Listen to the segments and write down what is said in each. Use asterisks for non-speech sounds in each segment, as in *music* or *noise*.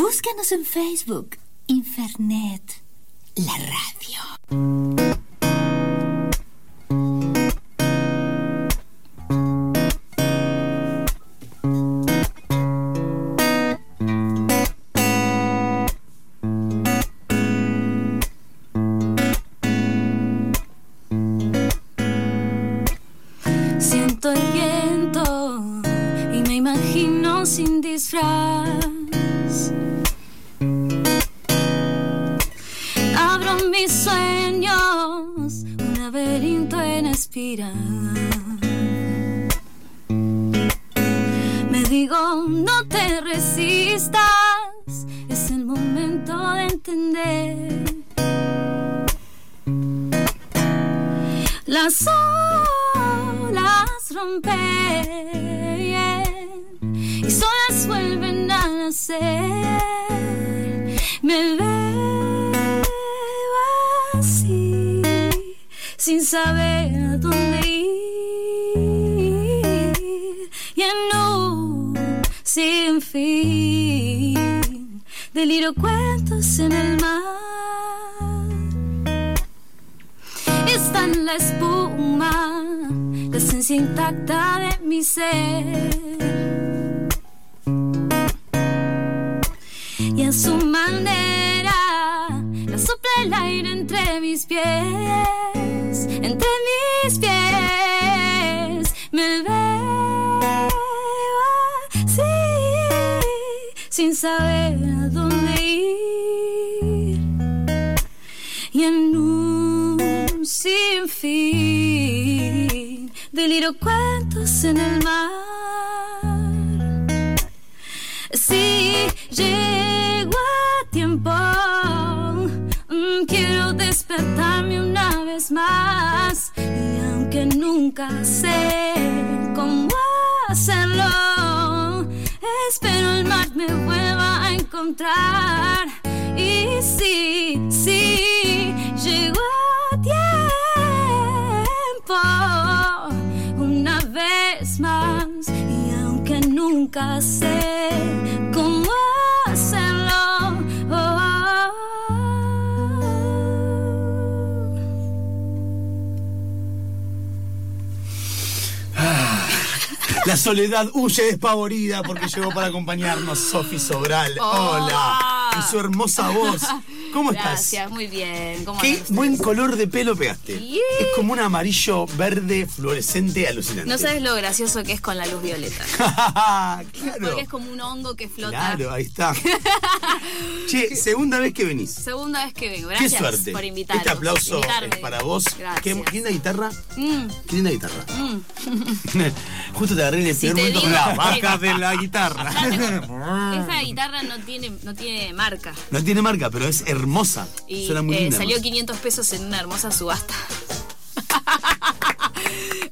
Búscanos en Facebook, Infernet, la radio. Siento el viento y me imagino sin disfraz. Me digo, no te resistas, es el momento de entender. Las olas rompen y solas vuelven a nacer. Me veo así, sin saber dónde ir. Un sin fin, deliro cuentos en el mar. Está en la espuma, la esencia intacta de mi ser. Y a su manera, la sopla el aire entre mis pies, entre sin saber a dónde ir y en un sinfín deliro cuentos en el mar. Si llego a tiempo, mm, quiero despertarme una vez más. Y aunque nunca sé cómo hacerlo, espero el mar me vuelva encontrar. Y sí, sí, llego a tiempo una vez más. Y aunque nunca sé La soledad huye despavorida porque llegó para acompañarnos Sofi Sobral. Hola. Hola. Y su hermosa voz. *laughs* ¿Cómo estás? Gracias, muy bien. ¿Cómo Qué buen color de pelo pegaste. Yeah. Es como un amarillo verde fluorescente alucinante. No sabes lo gracioso que es con la luz violeta. *laughs* claro. Porque es como un hongo que flota. Claro, ahí está. *laughs* che, segunda vez que venís. Segunda vez que vengo. Qué Gracias suerte. por invitarme. Este aplauso es para vos. Gracias. Qué, qué linda guitarra. Mm, Qué linda guitarra. mm. *laughs* Justo te agarré en el Si peor te momento con la vaca de la guitarra. Esa guitarra no tiene, no tiene marca. No tiene marca, pero es hermosa. Y Suena muy eh, linda. salió además. 500 pesos en una hermosa subasta.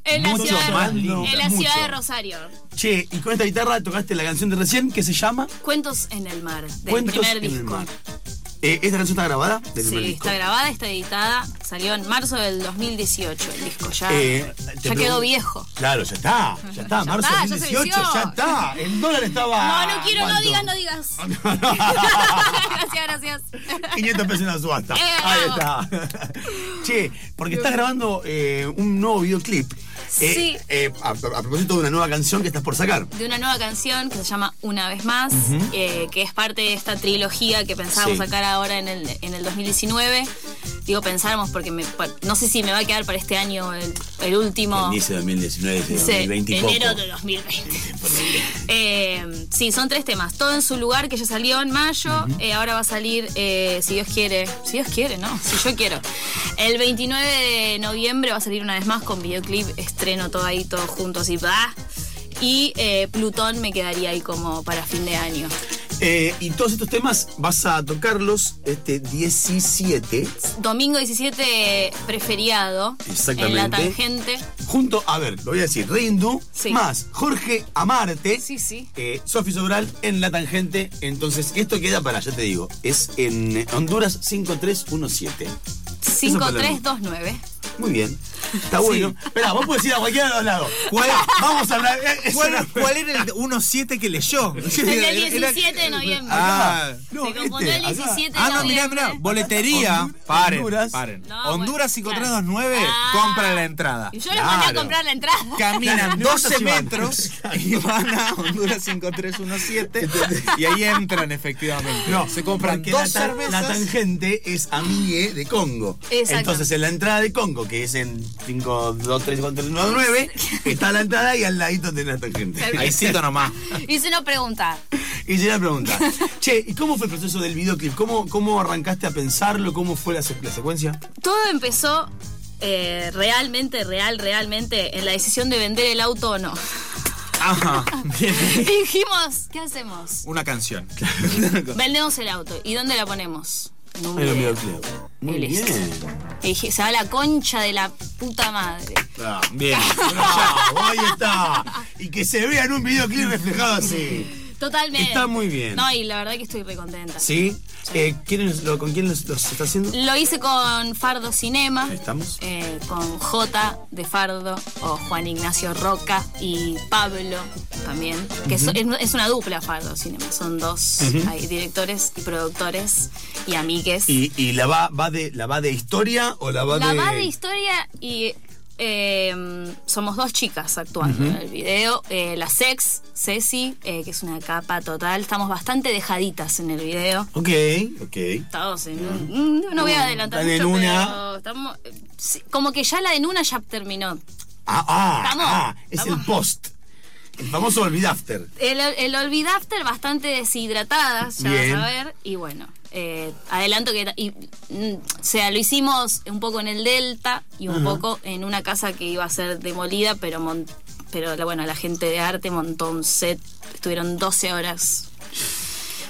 en la, Mucho ciudad, más de, lindo, en la mucho. ciudad de Rosario. Che, y con esta guitarra tocaste la canción de recién que se llama Cuentos en el mar, del Cuentos primer en el disco. mar. Eh, ¿Esta canción está grabada? Del Sí, disco. está grabada, está editada. Salió en marzo del 2018 el disco. Ya, Eh, ya quedó viejo. Claro, ya está, ya está, Ya marzo ya se 2018, venció. ya está. El dólar estaba. No, no quiero, no ¿cuánto? digas, no digas. *laughs* No, no. gracias, gracias. 500 pesos en la subasta. Eh, Ahí está. *laughs* Che, porque estás grabando eh, un nuevo videoclip. Eh, Sí. eh, a, a propósito de una nueva canción que estás por sacar. de una nueva canción que se llama Una vez más, eh, que es parte de esta trilogía que pensábamos Sí. sacar ahora en el, en el 2019. Digo, pensáramos porque me- no sé si me va a quedar para este año el, el último. 2019, 2020 y poco. enero de 2020. *laughs* Eh, sí, son tres temas. Todo en su lugar, que ya salió en mayo. Eh, ahora va a salir, eh, si Dios quiere. Si Dios quiere, ¿no? Si yo quiero. El 29 de noviembre va a salir una vez más con videoclip. Estreno todo ahí, todo junto, así. ¡bah! Y Plutón me quedaría ahí como para fin de año. Eh, y todos estos temas vas a tocarlos este 17 Domingo 17, preferiado. En la Exactamente. tangente. junto, a ver, lo voy a decir, Sí. más Jorge Amarte, Sí, sí. eh, Sofi Sobral en la tangente. Entonces, esto queda para, ya te digo, es en Honduras 5317. 5329. Muy bien. Está bueno. Espera, vos podés ir a cualquiera de los lados. ¿Cuál- Vamos a hablar. eh, es ¿Cuál, una- cuál era el 1.7 que leyó? *laughs* El del 17 de noviembre. Ah, No, Se confundió el este, acá. 17 de Ah, no, mirá, noviembre. mirá. Boletería. Honduras- Paren, Honduras. paren. No, Honduras bueno, 5329, Ah. compra la entrada. Y yo les mandé a comprar la entrada. Caminan No, *laughs* 12 no, no, metros y van a Honduras 5317 y ahí entran efectivamente. No, se compran dos la, cervezas. la tangente es amigue de Congo. Exacto. Entonces en la entrada de Congo, que es en 5, 2, 3, 4, 3, 9, está la entrada y al ladito tiene la tangente. Ahí siento nomás. Se nos pregunta. Se la pregunta, *laughs* che, ¿y cómo fue el proceso del videoclip? ¿Cómo, cómo arrancaste a pensarlo? ¿Cómo fue la, se- la secuencia? Todo empezó eh, realmente, real, realmente en la decisión de vender el auto o no. Ajá. Bien. *laughs* Dijimos, ¿qué hacemos? Una canción. *laughs* Vendemos el auto. ¿Y dónde la ponemos? En un video. Muy bien. Dije, se va la concha de la puta madre. Ah, Bien. *laughs* ahí está. Y que se vea en un videoclip reflejado así. Totalmente. Está muy bien. No, y la verdad que estoy recontenta. ¿Sí? Eh, ¿quiénes lo- ¿Con quién los, los está haciendo? Lo hice con Fardo Cinema. Ahí estamos. eh, con J de Fardo o Juan Ignacio Roca y Pablo también, que es, es una dupla Fardo Cinema, son dos hay directores y productores y amigues. ¿Y, y la, va, va de, la va de historia o la va La de.? va de historia y eh, somos dos chicas actuando en el video. Eh, la Sex, Ceci, eh, que es una capa total. Estamos bastante dejaditas en el video. Ok, ok. Estamos en un- mm, No voy a adelantar Están en mucho, una- pero estamos... eh, como que ya la de Nuna ya terminó. Ah, ah, Estamos, ah, es estamos. el post. El famoso Olvid After. El, el Olvid After bastante deshidratadas, ya Bien. vas a ver. Y bueno, eh, adelanto que... Y, mm, o sea, lo hicimos un poco en el Delta y un poco en una casa que iba a ser demolida, pero mon- pero bueno, la gente de arte montó un set. Estuvieron 12 horas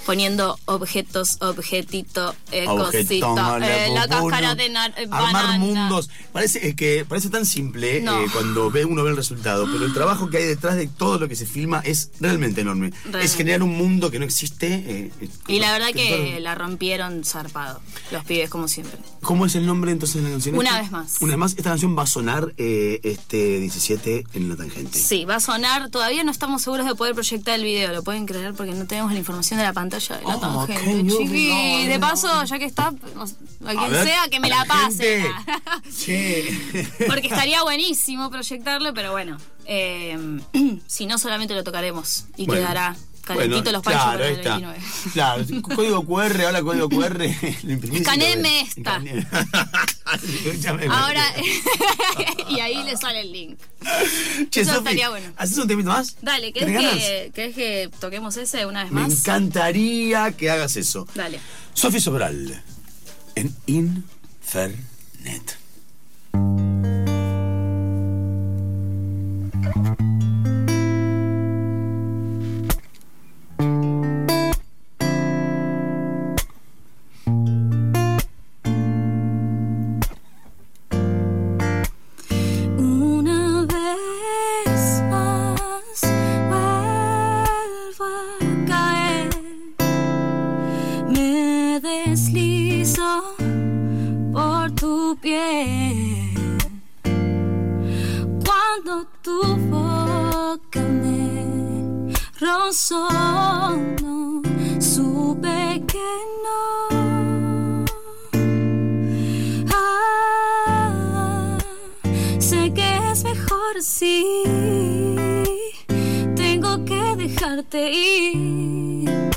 poniendo objetos, objetito, eh, Objetón, la eh, la pupuna. cáscara de eh, Armar banana. mundos. Parece que parece tan simple No. eh, cuando ve uno ve el resultado, pero el trabajo que hay detrás de todo lo que se filma es realmente enorme. Realmente. Es generar un mundo que no existe. Y la verdad que la rompieron zarpado, los pibes como siempre. ¿Cómo es el nombre entonces de la canción? Una esta? vez más. Una vez más, esta canción va a sonar este 17 en la tangente. Sí, va a sonar. Todavía no estamos seguros de poder proyectar el video, lo pueden creer porque no tenemos la información de la pantalla de la Oh, tangente, chiqui. de paso, ya que está, a quien sea que me la pase. tangente. Che. *laughs* porque estaría buenísimo proyectarlo, pero bueno, eh, si no solamente lo tocaremos y Bueno. quedará calentito Bueno, los panchos claro, para ahí el está. 29. *laughs* Claro, código QR, *laughs* *laughs* ahora código QR. Escaneme esta. Ahora, y ahí le sale el link. Che, eso Sofi, estaría bueno. ¿haces un temito más? Dale, ¿Tenés ¿querés que, querés que toquemos ese una vez Me más? encantaría que hagas eso. Dale. Sofi Sobral, en Infernet. No supe que no. Ah, sé que es mejor así. Tengo que dejarte ir.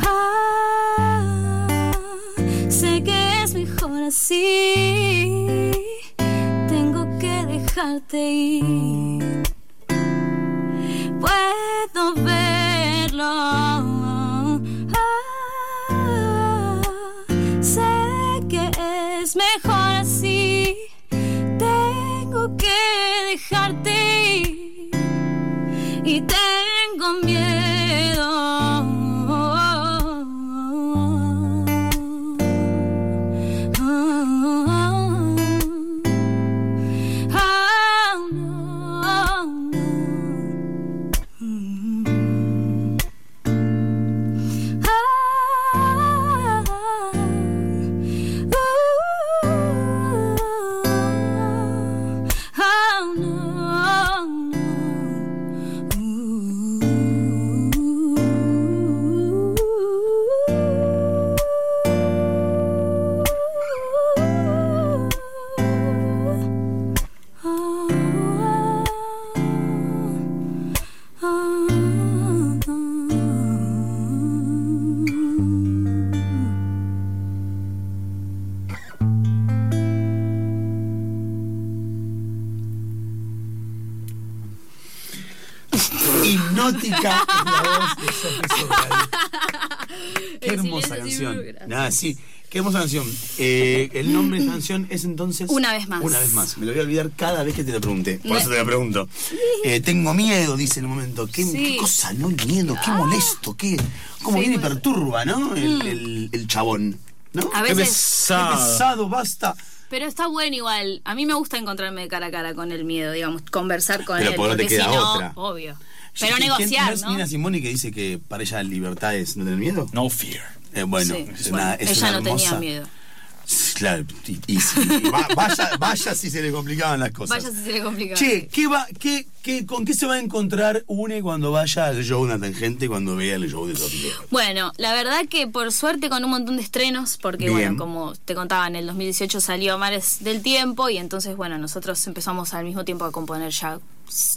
Ah, sé que es mejor así tengo que dejarte ir. Puedo verlo. Ah, sé que es mejor así. Dejarte Hipnótica *laughs* es la voz de Sobral. Qué hermosa canción. Nada, sí. Qué hermosa canción. Eh, el nombre de la canción es entonces. Una vez más. Una vez más. Me lo voy a olvidar cada vez que te lo pregunte. Por eso te lo pregunto. Eh, tengo miedo, dice en el momento. Qué, Sí. qué cosa, ¿no? El miedo, qué molesto, qué. Cómo Sí, viene y muy- perturba, ¿no? El, el- el chabón. ¿No? A Qué veces. Qué pesado. pesado, basta. Pero está bueno igual. A mí me gusta encontrarme de cara a cara con el miedo, digamos, conversar con Pero él. porque no te queda si no, otra. obvio. Pero ¿Quién- negociar, es ¿no? Nina Simone que dice que para ella la libertad es no tener miedo? No fear. Eh, bueno, Sí, es bueno, una, es ella una no tenía miedo. Claro, y, y va- vaya, vaya si se le complicaban las cosas. Vaya si se le complica. Che, ¿qué va, qué, qué, ¿con qué se va a encontrar une cuando vaya al show de una tangente cuando vea el show de Sofi? Bueno, la verdad que por suerte con un montón de estrenos, porque Bien. bueno, como te contaba, en el 2018 salió Mares del Tiempo y entonces bueno, nosotros empezamos al mismo tiempo a componer ya,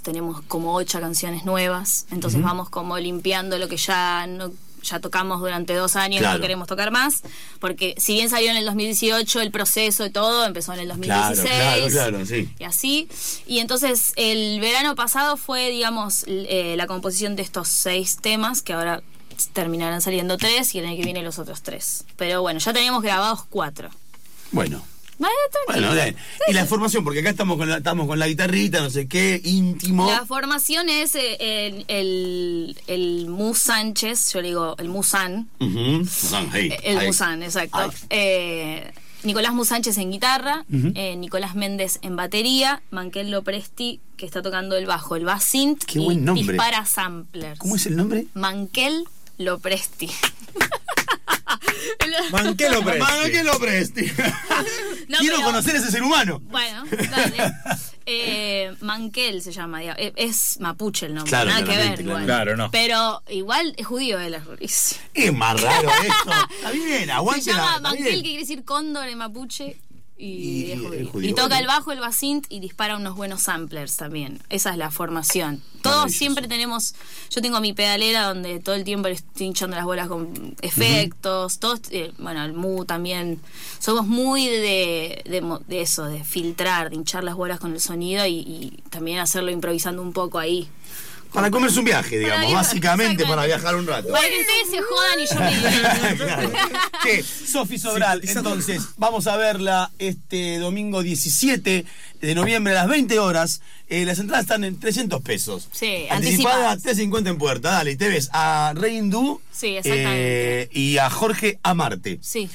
tenemos como ocho canciones nuevas, entonces vamos como limpiando lo que ya no ya tocamos durante dos años, Claro. no queremos tocar más, porque si bien salió en el 2018 el proceso y todo, empezó en el 2016 Claro, claro, claro, sí. y así. Y entonces el verano pasado fue, digamos, eh, la composición de estos seis temas, que ahora terminarán saliendo tres y el año que viene los otros tres. Pero bueno, ya teníamos grabados cuatro. Bueno. Tranquilo. Bueno, bien. y la formación, porque acá estamos con la, estamos con la guitarrita, no sé qué, íntimo. La formación es eh, el, el, el Mus Sánchez, yo le digo el Musan, Ujú. Musan, hey, el hey. Musan, exacto. Eh, Nicolás Mus Sánchez en guitarra, eh, Nicolás Méndez en batería, Manquel Lopresti que está tocando el bajo, el bass synth Qué y buen nombre. dispara samplers. ¿Cómo es el nombre? Manquel Lopresti. *laughs* *laughs* Manquelo Presti. Manquel Lopresti. *laughs* No, Quiero pero- conocer a ese ser humano. Bueno, dale. Eh, Manquel se llama, eh, es mapuche el nombre, Claro, nada que ver. igual. Claro, no. Pero igual es judío él, es. Es más raro *laughs* esto. Está bien, Se aguante llama la. Manquel, bien. que quiere decir cóndor en mapuche. Y, Y- es y- judío. es judío, Y toca el bajo, el basint y dispara unos buenos samplers también. Esa es la formación. Todos siempre tenemos. Yo tengo mi pedalera donde todo el tiempo le estoy hinchando las bolas con efectos. Todos, eh, bueno, el Mu también. Somos muy de, de, mo- de eso, de filtrar, de hinchar las bolas con el sonido y, y también hacerlo improvisando un poco ahí. Para comerse un viaje, digamos, básicamente para viajar un rato. Para que ustedes se jodan y yo me *laughs* Claro. Che, Sofi Sobral, entonces, vamos a verla este domingo 17 de noviembre a las 20 horas. Eh, las entradas están en 300 pesos. Sí, Anticipada anticipadas. 350 en puerta. Dale, y te ves a Reindú Sí, exactamente. eh, y a Jorge Amarte. Sí.